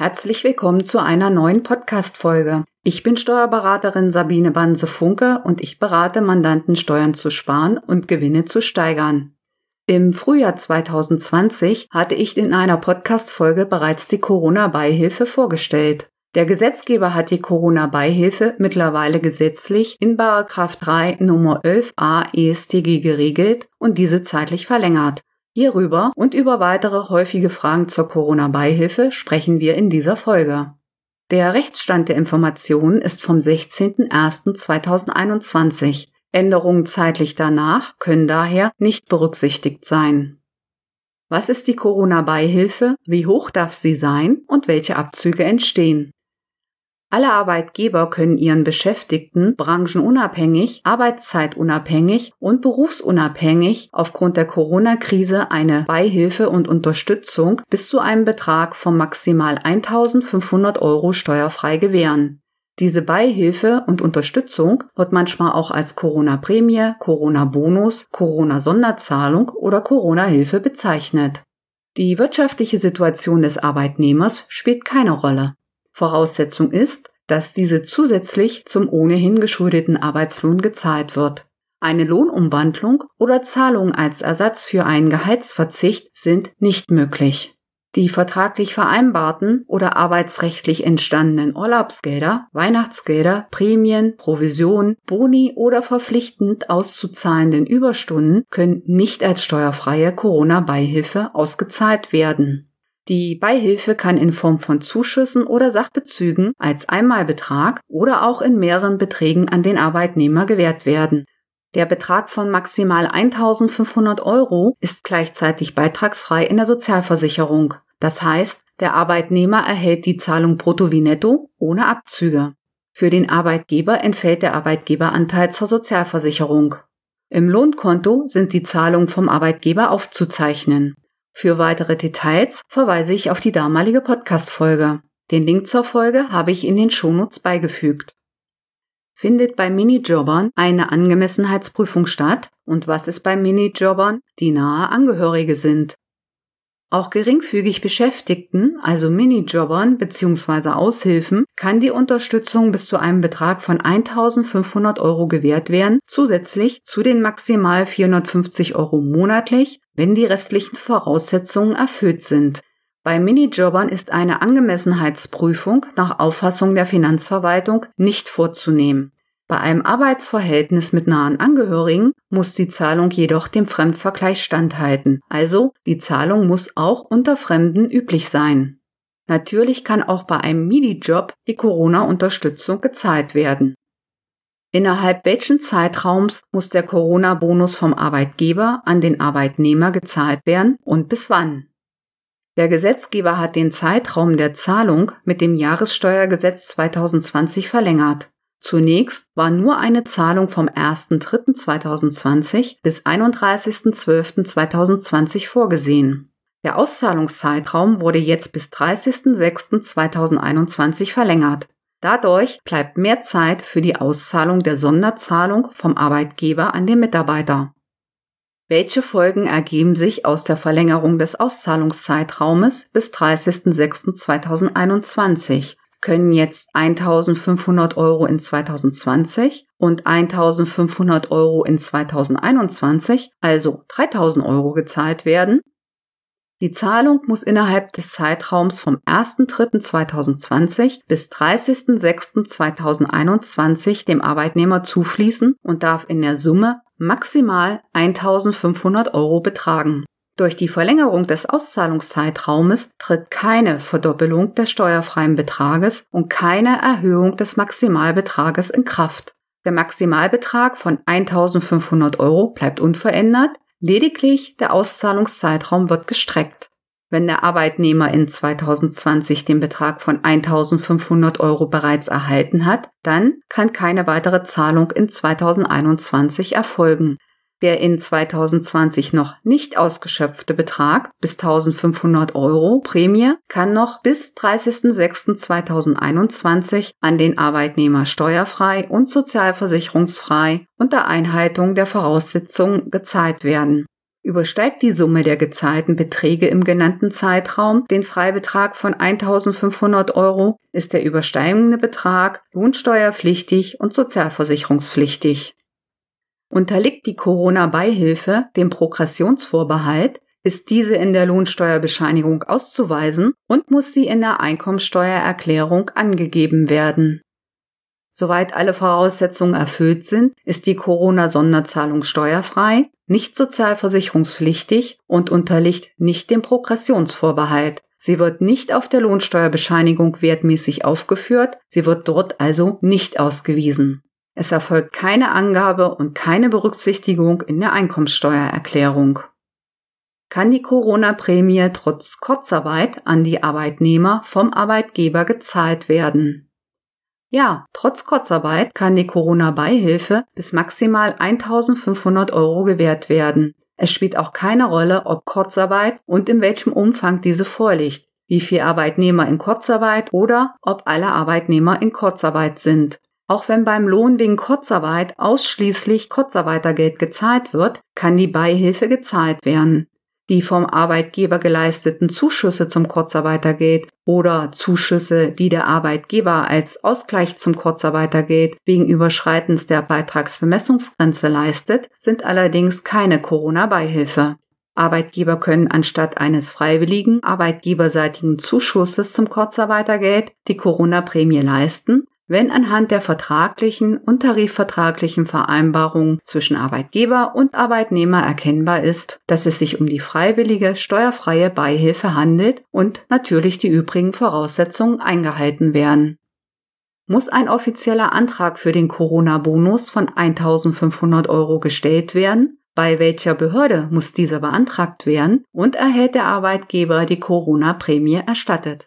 Herzlich willkommen zu einer neuen Podcast-Folge. Ich bin Steuerberaterin Sabine Banse-Funke und ich berate Mandanten, Steuern zu sparen und Gewinne zu steigern. Im Frühjahr 2020 hatte ich in einer Podcast-Folge bereits die Corona-Beihilfe vorgestellt. Der Gesetzgeber hat die Corona-Beihilfe mittlerweile gesetzlich in Paragraph 3 Nummer 11a ESTG geregelt und diese zeitlich verlängert. Hierüber und über weitere häufige Fragen zur Corona-Beihilfe sprechen wir in dieser Folge. Der Rechtsstand der Informationen ist vom 16.01.2021. Änderungen zeitlich danach können daher nicht berücksichtigt sein. Was ist die Corona-Beihilfe? Wie hoch darf sie sein? Und welche Abzüge entstehen? Alle Arbeitgeber können ihren Beschäftigten branchenunabhängig, arbeitszeitunabhängig und berufsunabhängig aufgrund der Corona-Krise eine Beihilfe und Unterstützung bis zu einem Betrag von maximal 1500 Euro steuerfrei gewähren. Diese Beihilfe und Unterstützung wird manchmal auch als Corona-Prämie, Corona-Bonus, Corona-Sonderzahlung oder Corona-Hilfe bezeichnet. Die wirtschaftliche Situation des Arbeitnehmers spielt keine Rolle. Voraussetzung ist, dass diese zusätzlich zum ohnehin geschuldeten Arbeitslohn gezahlt wird. Eine Lohnumwandlung oder Zahlung als Ersatz für einen Gehaltsverzicht sind nicht möglich. Die vertraglich vereinbarten oder arbeitsrechtlich entstandenen Urlaubsgelder, Weihnachtsgelder, Prämien, Provisionen, Boni oder verpflichtend auszuzahlenden Überstunden können nicht als steuerfreie Corona-Beihilfe ausgezahlt werden. Die Beihilfe kann in Form von Zuschüssen oder Sachbezügen als Einmalbetrag oder auch in mehreren Beträgen an den Arbeitnehmer gewährt werden. Der Betrag von maximal 1500 Euro ist gleichzeitig beitragsfrei in der Sozialversicherung. Das heißt, der Arbeitnehmer erhält die Zahlung brutto wie netto ohne Abzüge. Für den Arbeitgeber entfällt der Arbeitgeberanteil zur Sozialversicherung. Im Lohnkonto sind die Zahlungen vom Arbeitgeber aufzuzeichnen. Für weitere Details verweise ich auf die damalige Podcast-Folge. Den Link zur Folge habe ich in den Shownotes beigefügt. Findet bei Minijobbern eine Angemessenheitsprüfung statt? Und was ist bei Minijobbern, die nahe Angehörige sind? Auch geringfügig Beschäftigten, also Minijobbern bzw. Aushilfen, kann die Unterstützung bis zu einem Betrag von 1500 Euro gewährt werden, zusätzlich zu den maximal 450 Euro monatlich, wenn die restlichen Voraussetzungen erfüllt sind. Bei Minijobbern ist eine Angemessenheitsprüfung nach Auffassung der Finanzverwaltung nicht vorzunehmen. Bei einem Arbeitsverhältnis mit nahen Angehörigen muss die Zahlung jedoch dem Fremdvergleich standhalten, also die Zahlung muss auch unter Fremden üblich sein. Natürlich kann auch bei einem Minijob die Corona-Unterstützung gezahlt werden. Innerhalb welchen Zeitraums muss der Corona-Bonus vom Arbeitgeber an den Arbeitnehmer gezahlt werden und bis wann? Der Gesetzgeber hat den Zeitraum der Zahlung mit dem Jahressteuergesetz 2020 verlängert. Zunächst war nur eine Zahlung vom 1.3.2020 bis 31.12.2020 vorgesehen. Der Auszahlungszeitraum wurde jetzt bis 30.06.2021 verlängert. Dadurch bleibt mehr Zeit für die Auszahlung der Sonderzahlung vom Arbeitgeber an den Mitarbeiter. Welche Folgen ergeben sich aus der Verlängerung des Auszahlungszeitraumes bis 30.06.2021 können jetzt 1500 Euro in 2020 und 1500 Euro in 2021, also 3000 Euro gezahlt werden. Die Zahlung muss innerhalb des Zeitraums vom 1.3.2020 bis 30.06.2021 dem Arbeitnehmer zufließen und darf in der Summe maximal 1500 Euro betragen. Durch die Verlängerung des Auszahlungszeitraumes tritt keine Verdoppelung des steuerfreien Betrages und keine Erhöhung des Maximalbetrages in Kraft. Der Maximalbetrag von 1500 Euro bleibt unverändert, lediglich der Auszahlungszeitraum wird gestreckt. Wenn der Arbeitnehmer in 2020 den Betrag von 1500 Euro bereits erhalten hat, dann kann keine weitere Zahlung in 2021 erfolgen. Der in 2020 noch nicht ausgeschöpfte Betrag bis 1500 Euro Prämie kann noch bis 30.06.2021 an den Arbeitnehmer steuerfrei und sozialversicherungsfrei unter Einhaltung der Voraussetzungen gezahlt werden. Übersteigt die Summe der gezahlten Beträge im genannten Zeitraum den Freibetrag von 1500 Euro, ist der übersteigende Betrag lohnsteuerpflichtig und sozialversicherungspflichtig. Unterliegt die Corona-Beihilfe dem Progressionsvorbehalt, ist diese in der Lohnsteuerbescheinigung auszuweisen und muss sie in der Einkommensteuererklärung angegeben werden. Soweit alle Voraussetzungen erfüllt sind, ist die Corona-Sonderzahlung steuerfrei, nicht sozialversicherungspflichtig und unterliegt nicht dem Progressionsvorbehalt. Sie wird nicht auf der Lohnsteuerbescheinigung wertmäßig aufgeführt, sie wird dort also nicht ausgewiesen. Es erfolgt keine Angabe und keine Berücksichtigung in der Einkommenssteuererklärung kann die Corona-Prämie trotz Kurzarbeit an die Arbeitnehmer vom Arbeitgeber gezahlt werden. Ja, trotz Kurzarbeit kann die Corona-Beihilfe bis maximal 1500 Euro gewährt werden. Es spielt auch keine Rolle, ob Kurzarbeit und in welchem Umfang diese vorliegt, wie viele Arbeitnehmer in Kurzarbeit oder ob alle Arbeitnehmer in Kurzarbeit sind. Auch wenn beim Lohn wegen Kurzarbeit ausschließlich Kurzarbeitergeld gezahlt wird, kann die Beihilfe gezahlt werden die vom Arbeitgeber geleisteten Zuschüsse zum Kurzarbeitergeld oder Zuschüsse, die der Arbeitgeber als Ausgleich zum Kurzarbeitergeld wegen Überschreitens der Beitragsbemessungsgrenze leistet, sind allerdings keine Corona-Beihilfe. Arbeitgeber können anstatt eines freiwilligen arbeitgeberseitigen Zuschusses zum Kurzarbeitergeld die Corona-Prämie leisten, wenn anhand der vertraglichen und tarifvertraglichen Vereinbarungen zwischen Arbeitgeber und Arbeitnehmer erkennbar ist, dass es sich um die freiwillige steuerfreie Beihilfe handelt und natürlich die übrigen Voraussetzungen eingehalten werden. Muss ein offizieller Antrag für den Corona-Bonus von 1500 Euro gestellt werden? Bei welcher Behörde muss dieser beantragt werden und erhält der Arbeitgeber die Corona-Prämie erstattet?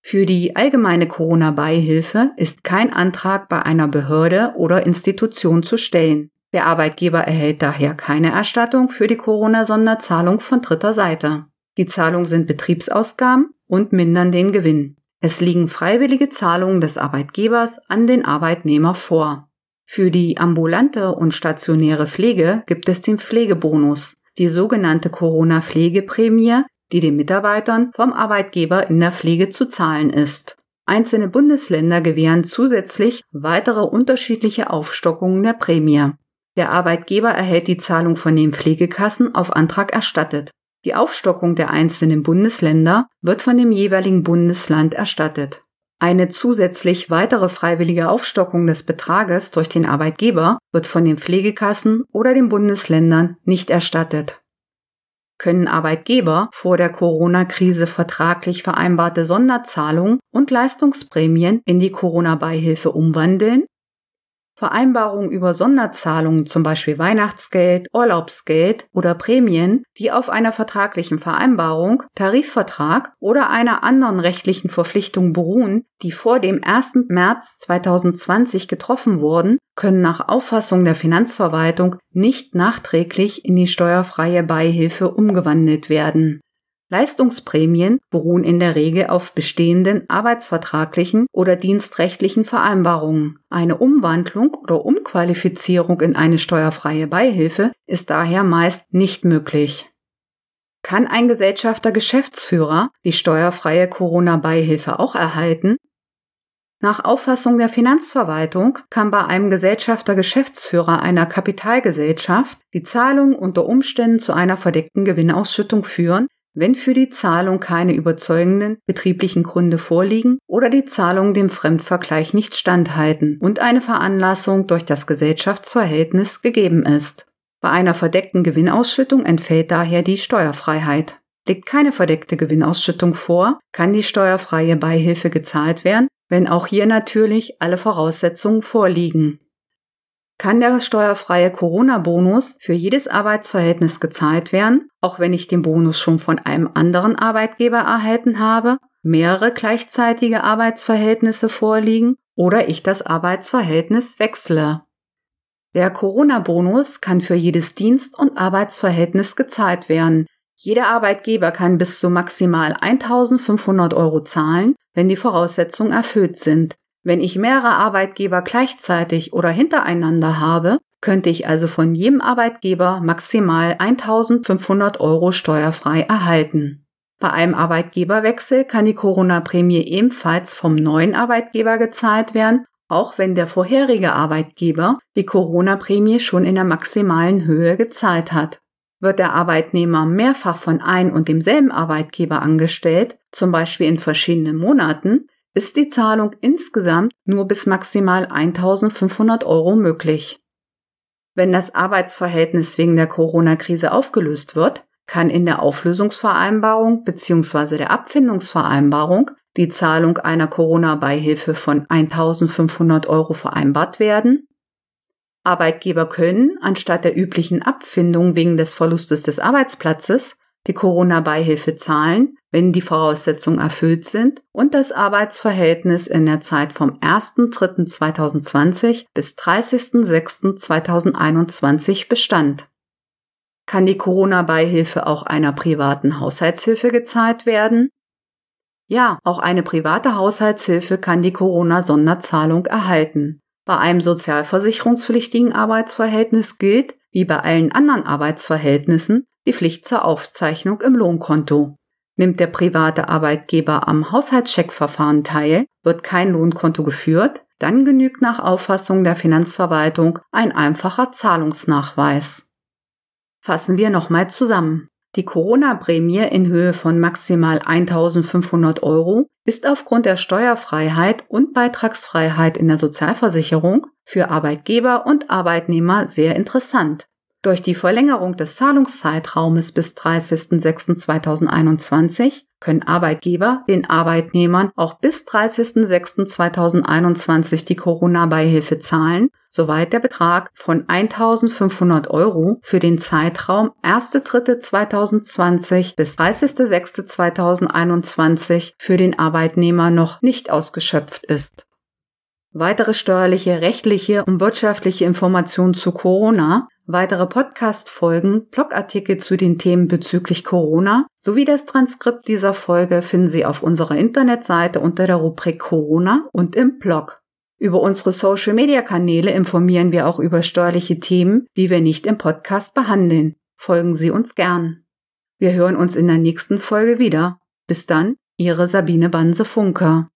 Für die allgemeine Corona-Beihilfe ist kein Antrag bei einer Behörde oder Institution zu stellen. Der Arbeitgeber erhält daher keine Erstattung für die Corona-Sonderzahlung von dritter Seite. Die Zahlungen sind Betriebsausgaben und mindern den Gewinn. Es liegen freiwillige Zahlungen des Arbeitgebers an den Arbeitnehmer vor. Für die ambulante und stationäre Pflege gibt es den Pflegebonus, die sogenannte Corona-Pflegeprämie, die den Mitarbeitern vom Arbeitgeber in der Pflege zu zahlen ist. Einzelne Bundesländer gewähren zusätzlich weitere unterschiedliche Aufstockungen der Prämie. Der Arbeitgeber erhält die Zahlung von den Pflegekassen auf Antrag erstattet. Die Aufstockung der einzelnen Bundesländer wird von dem jeweiligen Bundesland erstattet. Eine zusätzlich weitere freiwillige Aufstockung des Betrages durch den Arbeitgeber wird von den Pflegekassen oder den Bundesländern nicht erstattet können Arbeitgeber vor der Corona-Krise vertraglich vereinbarte Sonderzahlungen und Leistungsprämien in die Corona-Beihilfe umwandeln Vereinbarungen über Sonderzahlungen, zum Beispiel Weihnachtsgeld, Urlaubsgeld oder Prämien, die auf einer vertraglichen Vereinbarung, Tarifvertrag oder einer anderen rechtlichen Verpflichtung beruhen, die vor dem 1. März 2020 getroffen wurden, können nach Auffassung der Finanzverwaltung nicht nachträglich in die steuerfreie Beihilfe umgewandelt werden. Leistungsprämien beruhen in der Regel auf bestehenden arbeitsvertraglichen oder dienstrechtlichen Vereinbarungen. Eine Umwandlung oder Umqualifizierung in eine steuerfreie Beihilfe ist daher meist nicht möglich. Kann ein Gesellschafter Geschäftsführer die steuerfreie Corona-Beihilfe auch erhalten? Nach Auffassung der Finanzverwaltung kann bei einem Gesellschafter Geschäftsführer einer Kapitalgesellschaft die Zahlung unter Umständen zu einer verdeckten Gewinnausschüttung führen, wenn für die Zahlung keine überzeugenden betrieblichen Gründe vorliegen oder die Zahlungen dem Fremdvergleich nicht standhalten und eine Veranlassung durch das Gesellschaftsverhältnis gegeben ist. Bei einer verdeckten Gewinnausschüttung entfällt daher die Steuerfreiheit. Liegt keine verdeckte Gewinnausschüttung vor, kann die steuerfreie Beihilfe gezahlt werden, wenn auch hier natürlich alle Voraussetzungen vorliegen kann der steuerfreie Corona-Bonus für jedes Arbeitsverhältnis gezahlt werden, auch wenn ich den Bonus schon von einem anderen Arbeitgeber erhalten habe, mehrere gleichzeitige Arbeitsverhältnisse vorliegen oder ich das Arbeitsverhältnis wechsle. Der Corona-Bonus kann für jedes Dienst- und Arbeitsverhältnis gezahlt werden. Jeder Arbeitgeber kann bis zu maximal 1500 Euro zahlen, wenn die Voraussetzungen erfüllt sind. Wenn ich mehrere Arbeitgeber gleichzeitig oder hintereinander habe, könnte ich also von jedem Arbeitgeber maximal 1500 Euro steuerfrei erhalten. Bei einem Arbeitgeberwechsel kann die Corona-Prämie ebenfalls vom neuen Arbeitgeber gezahlt werden, auch wenn der vorherige Arbeitgeber die Corona-Prämie schon in der maximalen Höhe gezahlt hat. Wird der Arbeitnehmer mehrfach von ein und demselben Arbeitgeber angestellt, zum Beispiel in verschiedenen Monaten, ist die Zahlung insgesamt nur bis maximal 1500 Euro möglich. Wenn das Arbeitsverhältnis wegen der Corona-Krise aufgelöst wird, kann in der Auflösungsvereinbarung bzw. der Abfindungsvereinbarung die Zahlung einer Corona-Beihilfe von 1500 Euro vereinbart werden. Arbeitgeber können anstatt der üblichen Abfindung wegen des Verlustes des Arbeitsplatzes die Corona-Beihilfe zahlen, wenn die Voraussetzungen erfüllt sind und das Arbeitsverhältnis in der Zeit vom 1.3.2020 bis 30.06.2021 bestand. Kann die Corona-Beihilfe auch einer privaten Haushaltshilfe gezahlt werden? Ja, auch eine private Haushaltshilfe kann die Corona-Sonderzahlung erhalten. Bei einem sozialversicherungspflichtigen Arbeitsverhältnis gilt, wie bei allen anderen Arbeitsverhältnissen, die Pflicht zur Aufzeichnung im Lohnkonto. Nimmt der private Arbeitgeber am Haushaltscheckverfahren teil, wird kein Lohnkonto geführt, dann genügt nach Auffassung der Finanzverwaltung ein einfacher Zahlungsnachweis. Fassen wir nochmal zusammen. Die Corona-Prämie in Höhe von maximal 1500 Euro ist aufgrund der Steuerfreiheit und Beitragsfreiheit in der Sozialversicherung für Arbeitgeber und Arbeitnehmer sehr interessant. Durch die Verlängerung des Zahlungszeitraumes bis 30.06.2021 können Arbeitgeber den Arbeitnehmern auch bis 30.06.2021 die Corona-Beihilfe zahlen, soweit der Betrag von 1.500 Euro für den Zeitraum 1.03.2020 bis 30.06.2021 für den Arbeitnehmer noch nicht ausgeschöpft ist. Weitere steuerliche, rechtliche und wirtschaftliche Informationen zu Corona Weitere Podcast-Folgen, Blogartikel zu den Themen bezüglich Corona sowie das Transkript dieser Folge finden Sie auf unserer Internetseite unter der Rubrik Corona und im Blog. Über unsere Social-Media-Kanäle informieren wir auch über steuerliche Themen, die wir nicht im Podcast behandeln. Folgen Sie uns gern. Wir hören uns in der nächsten Folge wieder. Bis dann, Ihre Sabine Banse-Funker.